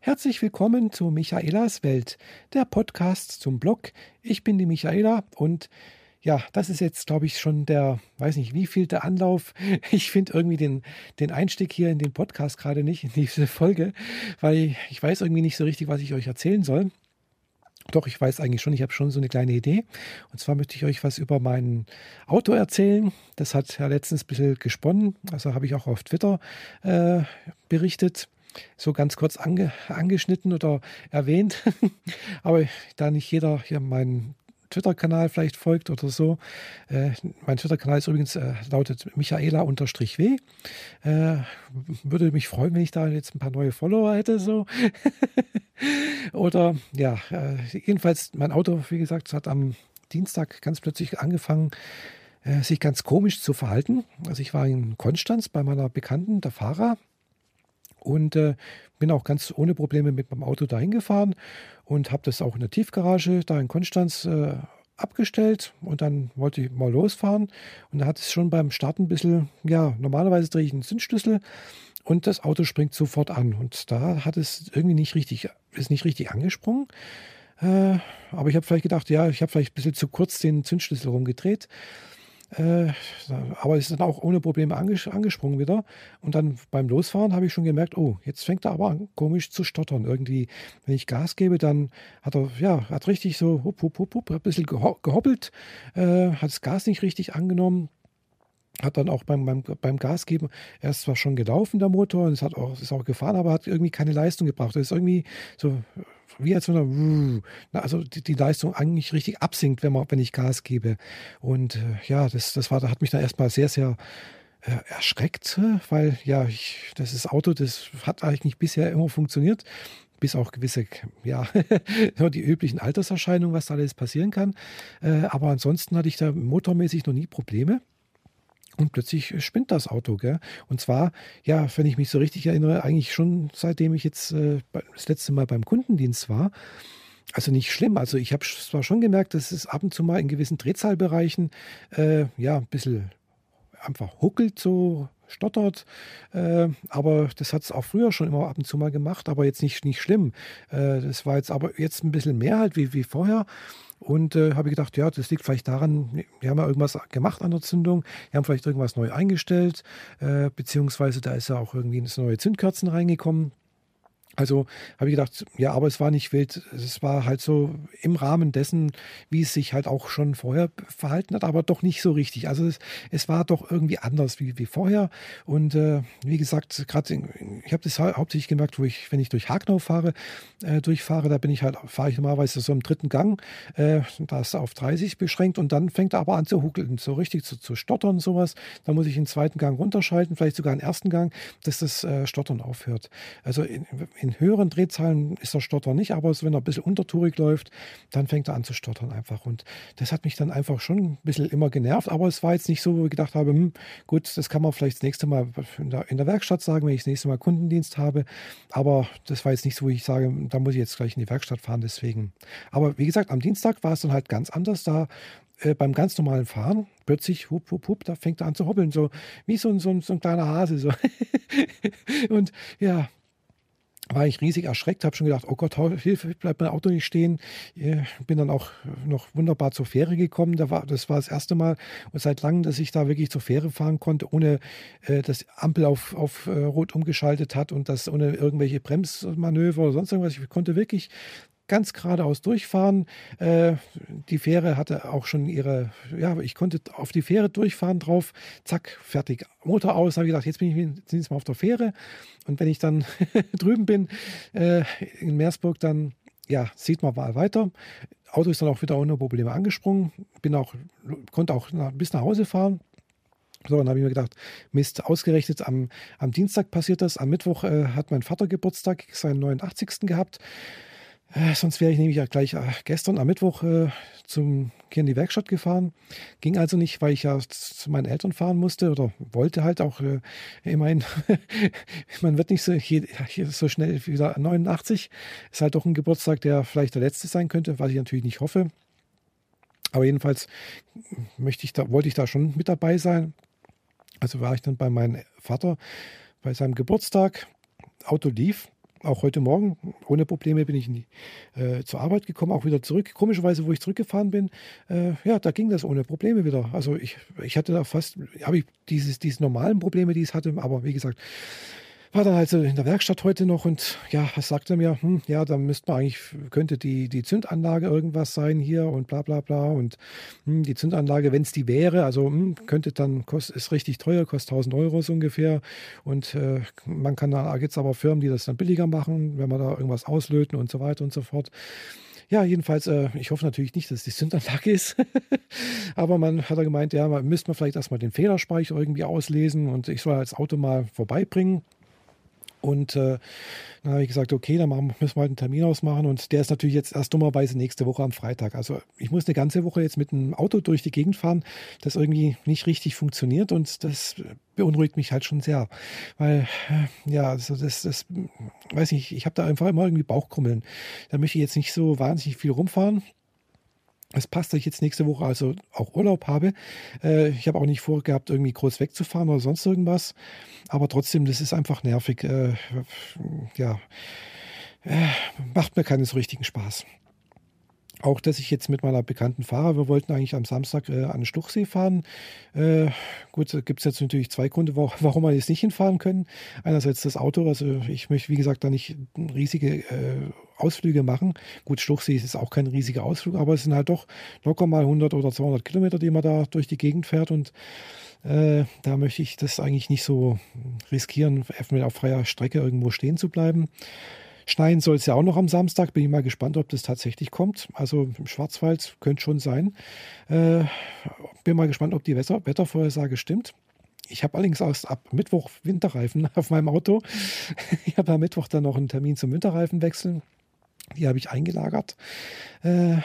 Herzlich willkommen zu Michaelas Welt, der Podcast zum Blog. Ich bin die Michaela und ja, das ist jetzt, glaube ich, schon der, weiß nicht, wie viel der Anlauf. Ich finde irgendwie den, den Einstieg hier in den Podcast gerade nicht, in diese Folge, weil ich, weiß irgendwie nicht so richtig, was ich euch erzählen soll. Doch, ich weiß eigentlich schon, ich habe schon so eine kleine Idee. Und zwar möchte ich euch was über mein Auto erzählen. Das hat ja letztens ein bisschen gesponnen. Also habe ich auch auf Twitter äh, berichtet so ganz kurz ange, angeschnitten oder erwähnt. Aber da nicht jeder hier meinen Twitter-Kanal vielleicht folgt oder so. Äh, mein Twitter-Kanal ist übrigens äh, lautet Michaela-W. Äh, würde mich freuen, wenn ich da jetzt ein paar neue Follower hätte. So. oder ja, äh, jedenfalls mein Auto, wie gesagt, hat am Dienstag ganz plötzlich angefangen, äh, sich ganz komisch zu verhalten. Also ich war in Konstanz bei meiner Bekannten, der Fahrer, und äh, bin auch ganz ohne Probleme mit meinem Auto dahin gefahren und habe das auch in der Tiefgarage da in Konstanz äh, abgestellt. Und dann wollte ich mal losfahren. Und da hat es schon beim Starten ein bisschen, ja, normalerweise drehe ich einen Zündschlüssel und das Auto springt sofort an. Und da hat es irgendwie nicht richtig, ist nicht richtig angesprungen. Äh, aber ich habe vielleicht gedacht, ja, ich habe vielleicht ein bisschen zu kurz den Zündschlüssel rumgedreht äh, aber es ist dann auch ohne Probleme anges angesprungen wieder. Und dann beim Losfahren habe ich schon gemerkt, oh, jetzt fängt er aber an, komisch zu stottern. Irgendwie, wenn ich Gas gebe, dann hat er, ja, hat richtig so hup, hup, hup, hup, ein bisschen geho gehoppelt, äh, hat das Gas nicht richtig angenommen hat dann auch beim, beim, beim Gas geben, er ist zwar schon gelaufen, der Motor, und es hat auch, ist auch gefahren, aber hat irgendwie keine Leistung gebracht. Das ist irgendwie so wie als wenn er, also die, die, Leistung eigentlich richtig absinkt, wenn, man, wenn ich Gas gebe. Und äh, ja, das, das war, hat mich dann erstmal sehr, sehr äh, erschreckt, weil ja, ich, das ist Auto, das hat eigentlich bisher immer funktioniert bis auch gewisse, ja, die üblichen Alterserscheinungen, was da alles passieren kann. Äh, aber ansonsten hatte ich da motormäßig noch nie Probleme. Und plötzlich spinnt das Auto, gell? Und zwar, ja, wenn ich mich so richtig erinnere, eigentlich schon seitdem ich jetzt äh, das letzte Mal beim Kundendienst war. Also nicht schlimm. Also ich habe zwar schon gemerkt, dass es ab und zu mal in gewissen Drehzahlbereichen äh, ja ein bisschen einfach huckelt so stottert. Äh, aber das hat es auch früher schon immer ab und zu mal gemacht, aber jetzt nicht, nicht schlimm. Äh, das war jetzt aber jetzt ein bisschen mehr halt wie, wie vorher. Und äh, habe ich gedacht, ja, das liegt vielleicht daran, wir haben ja irgendwas gemacht an der Zündung, wir haben vielleicht irgendwas neu eingestellt, äh, beziehungsweise da ist ja auch irgendwie neue Zündkerzen reingekommen. Also habe ich gedacht, ja, aber es war nicht wild. Es war halt so im Rahmen dessen, wie es sich halt auch schon vorher verhalten hat, aber doch nicht so richtig. Also es, es war doch irgendwie anders wie, wie vorher. Und äh, wie gesagt, gerade ich habe das hauptsächlich gemerkt, wo ich, wenn ich durch Hagnau fahre, äh, durchfahre, da bin ich halt, fahre ich normalerweise so im dritten Gang, äh, da ist auf 30 beschränkt und dann fängt er aber an zu huckeln, so richtig zu, zu stottern und sowas. Da muss ich den zweiten Gang runterschalten, vielleicht sogar den ersten Gang, dass das äh, Stottern aufhört. Also in, in in höheren Drehzahlen ist der Stotter nicht, aber wenn er ein bisschen untertourig läuft, dann fängt er an zu stottern einfach. Und das hat mich dann einfach schon ein bisschen immer genervt, aber es war jetzt nicht so, wo ich gedacht habe, hm, gut, das kann man vielleicht das nächste Mal in der, in der Werkstatt sagen, wenn ich das nächste Mal Kundendienst habe. Aber das war jetzt nicht so, wo ich sage, da muss ich jetzt gleich in die Werkstatt fahren, deswegen. Aber wie gesagt, am Dienstag war es dann halt ganz anders. Da äh, beim ganz normalen Fahren plötzlich, hup, hup, hup, da fängt er an zu hoppeln, so wie so, so, so ein kleiner Hase. So. und ja, war ich riesig erschreckt, habe schon gedacht, oh Gott, Hilfe, bleibt mein Auto nicht stehen. Bin dann auch noch wunderbar zur Fähre gekommen. Da war, das war das erste Mal seit langem, dass ich da wirklich zur Fähre fahren konnte, ohne äh, dass Ampel auf, auf äh, Rot umgeschaltet hat und das ohne irgendwelche Bremsmanöver oder sonst irgendwas. Ich konnte wirklich ganz geradeaus durchfahren. Äh, die Fähre hatte auch schon ihre, ja, ich konnte auf die Fähre durchfahren drauf, zack, fertig. Motor aus, habe ich gedacht, jetzt bin ich jetzt mal auf der Fähre. Und wenn ich dann drüben bin, äh, in Meersburg, dann ja, sieht man mal weiter. Auto ist dann auch wieder ohne Probleme angesprungen. Bin auch, konnte auch nach, bis nach Hause fahren. So, dann habe ich mir gedacht, Mist, ausgerechnet am, am Dienstag passiert das. Am Mittwoch äh, hat mein Vater Geburtstag, seinen 89. gehabt. Äh, sonst wäre ich nämlich ja gleich äh, gestern am Mittwoch äh, zum, hier in die Werkstatt gefahren. Ging also nicht, weil ich ja zu meinen Eltern fahren musste oder wollte halt auch äh, immerhin. man wird nicht so, so schnell wieder 89. Ist halt doch ein Geburtstag, der vielleicht der letzte sein könnte, was ich natürlich nicht hoffe. Aber jedenfalls möchte ich da, wollte ich da schon mit dabei sein. Also war ich dann bei meinem Vater bei seinem Geburtstag. Auto lief auch heute Morgen ohne Probleme bin ich die, äh, zur Arbeit gekommen, auch wieder zurück. Komischerweise, wo ich zurückgefahren bin, äh, ja, da ging das ohne Probleme wieder. Also ich, ich hatte da fast, habe ich dieses, diese normalen Probleme, die es hatte, aber wie gesagt, war dann also in der Werkstatt heute noch und ja, was sagte er mir? Hm, ja, da müsste man eigentlich, könnte die, die Zündanlage irgendwas sein hier und bla bla bla und hm, die Zündanlage, wenn es die wäre, also hm, könnte dann, kost, ist richtig teuer, kostet 1000 Euro so ungefähr und äh, man kann da, gibt es aber Firmen, die das dann billiger machen, wenn man da irgendwas auslöten und so weiter und so fort. Ja, jedenfalls, äh, ich hoffe natürlich nicht, dass es die Zündanlage ist. Aber man hat da gemeint, ja, man müsste man vielleicht erstmal den Fehlerspeicher irgendwie auslesen und ich soll das Auto mal vorbeibringen. Und äh, dann habe ich gesagt, okay, dann machen, müssen wir halt einen Termin ausmachen. Und der ist natürlich jetzt erst dummerweise nächste Woche am Freitag. Also ich muss eine ganze Woche jetzt mit einem Auto durch die Gegend fahren, das irgendwie nicht richtig funktioniert. Und das beunruhigt mich halt schon sehr. Weil, äh, ja, also das, das, weiß nicht, ich habe da einfach immer irgendwie Bauchkrummeln. Da möchte ich jetzt nicht so wahnsinnig viel rumfahren. Es passt, dass ich jetzt nächste Woche also auch Urlaub habe. Äh, ich habe auch nicht vorgehabt, irgendwie groß wegzufahren oder sonst irgendwas. Aber trotzdem, das ist einfach nervig. Äh, ja, äh, macht mir keinen so richtigen Spaß. Auch, dass ich jetzt mit meiner bekannten Fahrer, wir wollten eigentlich am Samstag äh, an den Stuchsee fahren. Äh, gut, da gibt es jetzt natürlich zwei Gründe, warum wir jetzt nicht hinfahren können. Einerseits das Auto, also ich möchte, wie gesagt, da nicht riesige äh, Ausflüge machen. Gut, Stuchsee ist auch kein riesiger Ausflug, aber es sind halt doch locker mal 100 oder 200 Kilometer, die man da durch die Gegend fährt und äh, da möchte ich das eigentlich nicht so riskieren, auf freier Strecke irgendwo stehen zu bleiben. Schneien soll es ja auch noch am Samstag. Bin ich mal gespannt, ob das tatsächlich kommt. Also im Schwarzwald könnte schon sein. Äh, bin mal gespannt, ob die Wetter Wettervorhersage stimmt. Ich habe allerdings erst ab Mittwoch Winterreifen auf meinem Auto. Ich habe am Mittwoch dann noch einen Termin zum Winterreifen wechseln. Die habe ich eingelagert. Äh,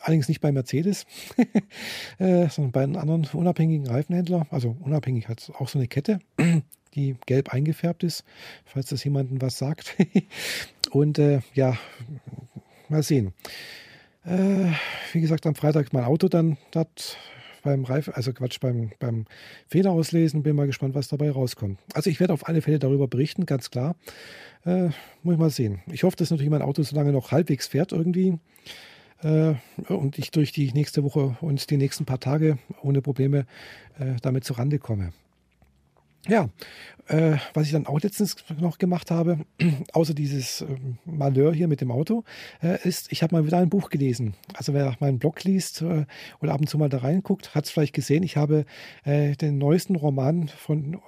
allerdings nicht bei Mercedes, äh, sondern bei einem anderen unabhängigen Reifenhändler. Also unabhängig hat auch so eine Kette die gelb eingefärbt ist, falls das jemandem was sagt. Und äh, ja, mal sehen. Äh, wie gesagt, am Freitag mein Auto dann dort beim Reif, also Quatsch, beim, beim Fehler auslesen. Bin mal gespannt, was dabei rauskommt. Also ich werde auf alle Fälle darüber berichten, ganz klar. Äh, muss ich mal sehen. Ich hoffe, dass natürlich mein Auto so lange noch halbwegs fährt irgendwie. Äh, und ich durch die nächste Woche und die nächsten paar Tage ohne Probleme äh, damit zurande komme. Ja, äh, was ich dann auch letztens noch gemacht habe, außer dieses äh, Malheur hier mit dem Auto, äh, ist, ich habe mal wieder ein Buch gelesen. Also wer meinen Blog liest äh, oder ab und zu mal da reinguckt, hat es vielleicht gesehen. Ich habe äh, den neuesten Roman von, äh,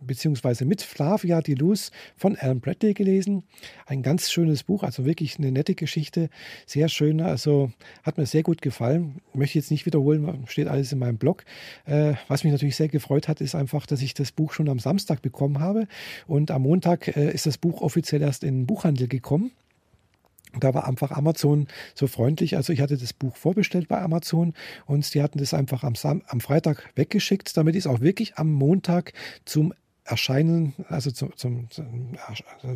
beziehungsweise mit Flavia de Luz von Alan Bradley gelesen. Ein ganz schönes Buch, also wirklich eine nette Geschichte, sehr schön. Also hat mir sehr gut gefallen. Möchte jetzt nicht wiederholen, steht alles in meinem Blog. was mich natürlich sehr gefreut hat, ist einfach, dass ich das Buch schon am Samstag bekomme bekommen habe. Und am Montag äh, ist das Buch offiziell erst in den Buchhandel gekommen. Da war einfach Amazon so freundlich. Also ich hatte das Buch vorbestellt bei Amazon und die hatten das einfach am, Sam am Freitag weggeschickt, damit ich es auch wirklich am Montag zum Erscheinen, also zum, zum,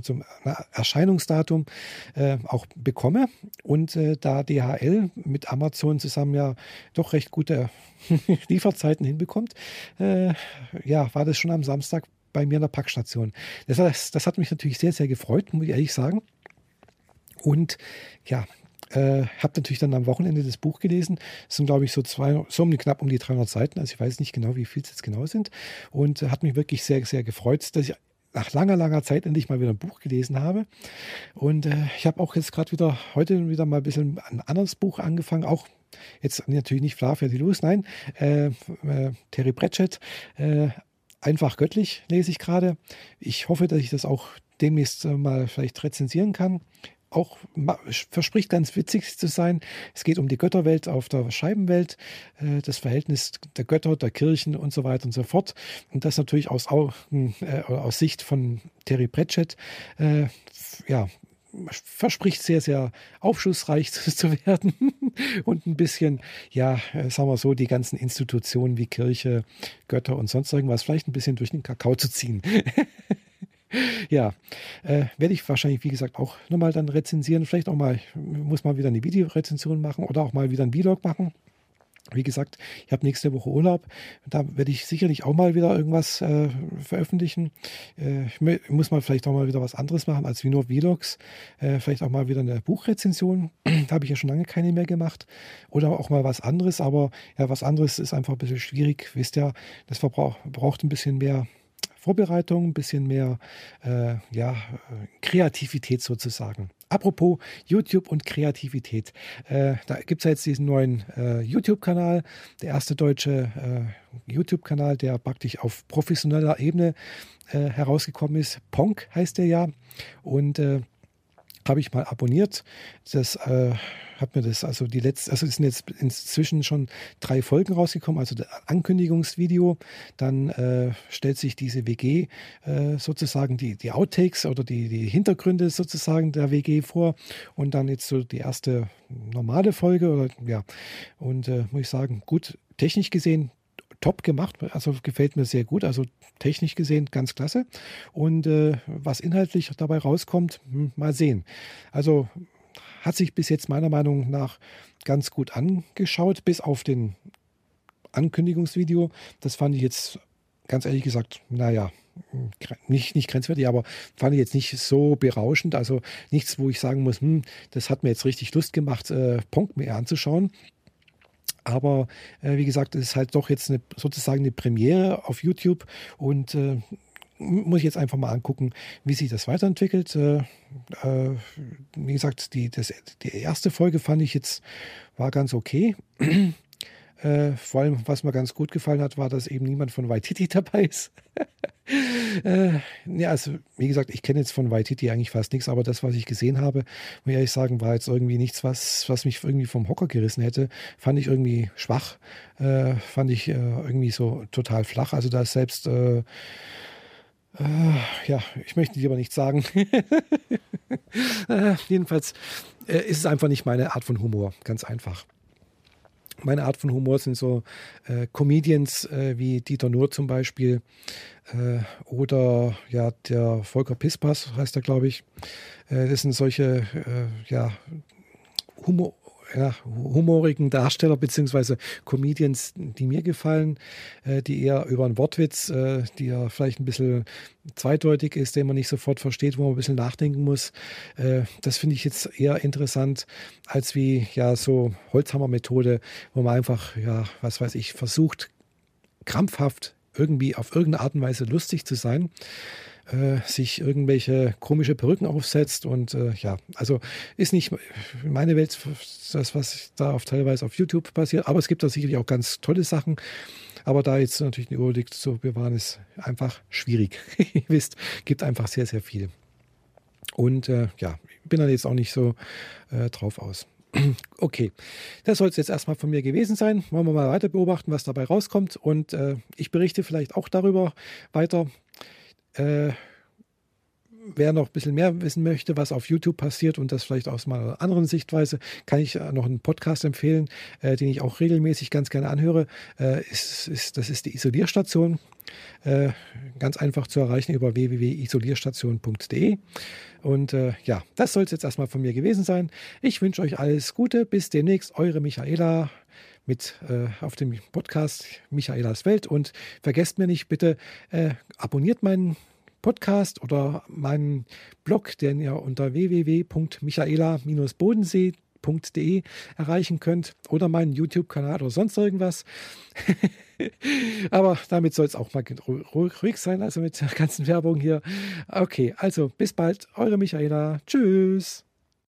zum Erscheinungsdatum äh, auch bekomme. Und äh, da DHL mit Amazon zusammen ja doch recht gute Lieferzeiten hinbekommt, äh, ja, war das schon am Samstag bei mir in der Packstation. Das, das hat mich natürlich sehr, sehr gefreut, muss ich ehrlich sagen. Und ja, äh, habe natürlich dann am Wochenende das Buch gelesen. Es sind, glaube ich, so, zwei, so um, knapp um die 300 Seiten. Also ich weiß nicht genau, wie viel es jetzt genau sind. Und äh, hat mich wirklich sehr, sehr gefreut, dass ich nach langer, langer Zeit endlich mal wieder ein Buch gelesen habe. Und äh, ich habe auch jetzt gerade wieder, heute wieder mal ein bisschen ein anderes Buch angefangen. Auch jetzt natürlich nicht Flavia die Luz, nein, äh, äh, Terry Pratchett, äh, Einfach göttlich lese ich gerade. Ich hoffe, dass ich das auch demnächst äh, mal vielleicht rezensieren kann. Auch verspricht ganz witzig zu sein. Es geht um die Götterwelt auf der Scheibenwelt, äh, das Verhältnis der Götter, der Kirchen und so weiter und so fort. Und das natürlich aus, Augen, äh, aus Sicht von Terry Pratchett ja, verspricht sehr, sehr aufschlussreich zu werden und ein bisschen, ja, äh, sagen wir so, die ganzen Institutionen wie Kirche, Götter und sonst irgendwas vielleicht ein bisschen durch den Kakao zu ziehen. ja, äh, werde ich wahrscheinlich, wie gesagt, auch nochmal dann rezensieren. Vielleicht auch mal, muss mal wieder eine Videorezension machen oder auch mal wieder ein Vlog machen. Wie gesagt, ich habe nächste Woche Urlaub. Da werde ich sicherlich auch mal wieder irgendwas äh, veröffentlichen. Äh, ich muss mal vielleicht auch mal wieder was anderes machen als wie nur Vlogs. Äh, vielleicht auch mal wieder eine Buchrezension. da habe ich ja schon lange keine mehr gemacht. Oder auch mal was anderes. Aber ja, was anderes ist einfach ein bisschen schwierig. Wisst ihr, das verbraucht, braucht ein bisschen mehr Vorbereitung, ein bisschen mehr äh, ja, Kreativität sozusagen. Apropos YouTube und Kreativität. Äh, da gibt es ja jetzt diesen neuen äh, YouTube-Kanal, der erste deutsche äh, YouTube-Kanal, der praktisch auf professioneller Ebene äh, herausgekommen ist. Ponk heißt der ja. Und äh, habe ich mal abonniert. Das äh, hat mir das, also die letzte, also es sind jetzt inzwischen schon drei Folgen rausgekommen, also das Ankündigungsvideo. Dann äh, stellt sich diese WG äh, sozusagen die, die Outtakes oder die, die Hintergründe sozusagen der WG vor. Und dann jetzt so die erste normale Folge oder ja. Und äh, muss ich sagen, gut, technisch gesehen top gemacht, also gefällt mir sehr gut, also technisch gesehen ganz klasse. Und äh, was inhaltlich dabei rauskommt, hm, mal sehen. Also hat sich bis jetzt meiner Meinung nach ganz gut angeschaut, bis auf den Ankündigungsvideo. Das fand ich jetzt ganz ehrlich gesagt, naja, nicht, nicht grenzwertig, aber fand ich jetzt nicht so berauschend. Also nichts, wo ich sagen muss, hm, das hat mir jetzt richtig Lust gemacht, äh, Ponk mir anzuschauen. Aber äh, wie gesagt, es ist halt doch jetzt eine, sozusagen eine Premiere auf YouTube und äh, muss ich jetzt einfach mal angucken, wie sich das weiterentwickelt. Äh, äh, wie gesagt, die, das, die erste Folge fand ich jetzt, war ganz okay. Äh, vor allem, was mir ganz gut gefallen hat, war, dass eben niemand von Waititi dabei ist. äh, ja, also, wie gesagt, ich kenne jetzt von Waititi eigentlich fast nichts, aber das, was ich gesehen habe, muss ich ehrlich sagen, war jetzt irgendwie nichts, was, was mich irgendwie vom Hocker gerissen hätte. Fand ich irgendwie schwach, äh, fand ich äh, irgendwie so total flach. Also, da ist selbst äh, äh, ja, ich möchte dir aber nicht sagen. jedenfalls ist es einfach nicht meine Art von Humor, ganz einfach. Meine Art von Humor sind so äh, Comedians äh, wie Dieter Nuhr zum Beispiel äh, oder ja der Volker Pispas heißt er, glaube ich. das sind solche ja Humor, ja, humorigen Darsteller bzw. Comedians, die mir gefallen, äh, die eher über einen Wortwitz, äh, die ja vielleicht ein bisschen zweideutig ist, den man nicht sofort versteht, wo man ein bisschen nachdenken muss. Äh, das finde ich jetzt eher interessant als wie ja so Holzhammer-Methode, wo man einfach, ja, was weiß ich, versucht, krampfhaft irgendwie auf irgendeine Art und Weise lustig zu sein äh, sich irgendwelche komische Perücken aufsetzt und äh, ja, also ist nicht meine Welt, das, was da auf, teilweise auf YouTube passiert, aber es gibt da sicherlich auch ganz tolle Sachen. Aber da jetzt natürlich eine Überblick zu bewahren, ist einfach schwierig. Ihr wisst, gibt einfach sehr, sehr viel. Und äh, ja, bin da jetzt auch nicht so äh, drauf aus. Okay, das soll es jetzt erstmal von mir gewesen sein. Wollen wir mal weiter beobachten, was dabei rauskommt. Und äh, ich berichte vielleicht auch darüber weiter, äh, wer noch ein bisschen mehr wissen möchte, was auf YouTube passiert und das vielleicht aus meiner anderen Sichtweise, kann ich noch einen Podcast empfehlen, äh, den ich auch regelmäßig ganz gerne anhöre. Äh, ist, ist, das ist die Isolierstation. Äh, ganz einfach zu erreichen über www.isolierstation.de. Und äh, ja, das soll es jetzt erstmal von mir gewesen sein. Ich wünsche euch alles Gute. Bis demnächst. Eure Michaela mit äh, auf dem Podcast Michaelas Welt. Und vergesst mir nicht, bitte äh, abonniert meinen Podcast oder meinen Blog, den ihr unter www.michaela-bodensee.de erreichen könnt oder meinen YouTube-Kanal oder sonst irgendwas. Aber damit soll es auch mal ruhig sein, also mit der ganzen Werbung hier. Okay, also bis bald, eure Michaela. Tschüss.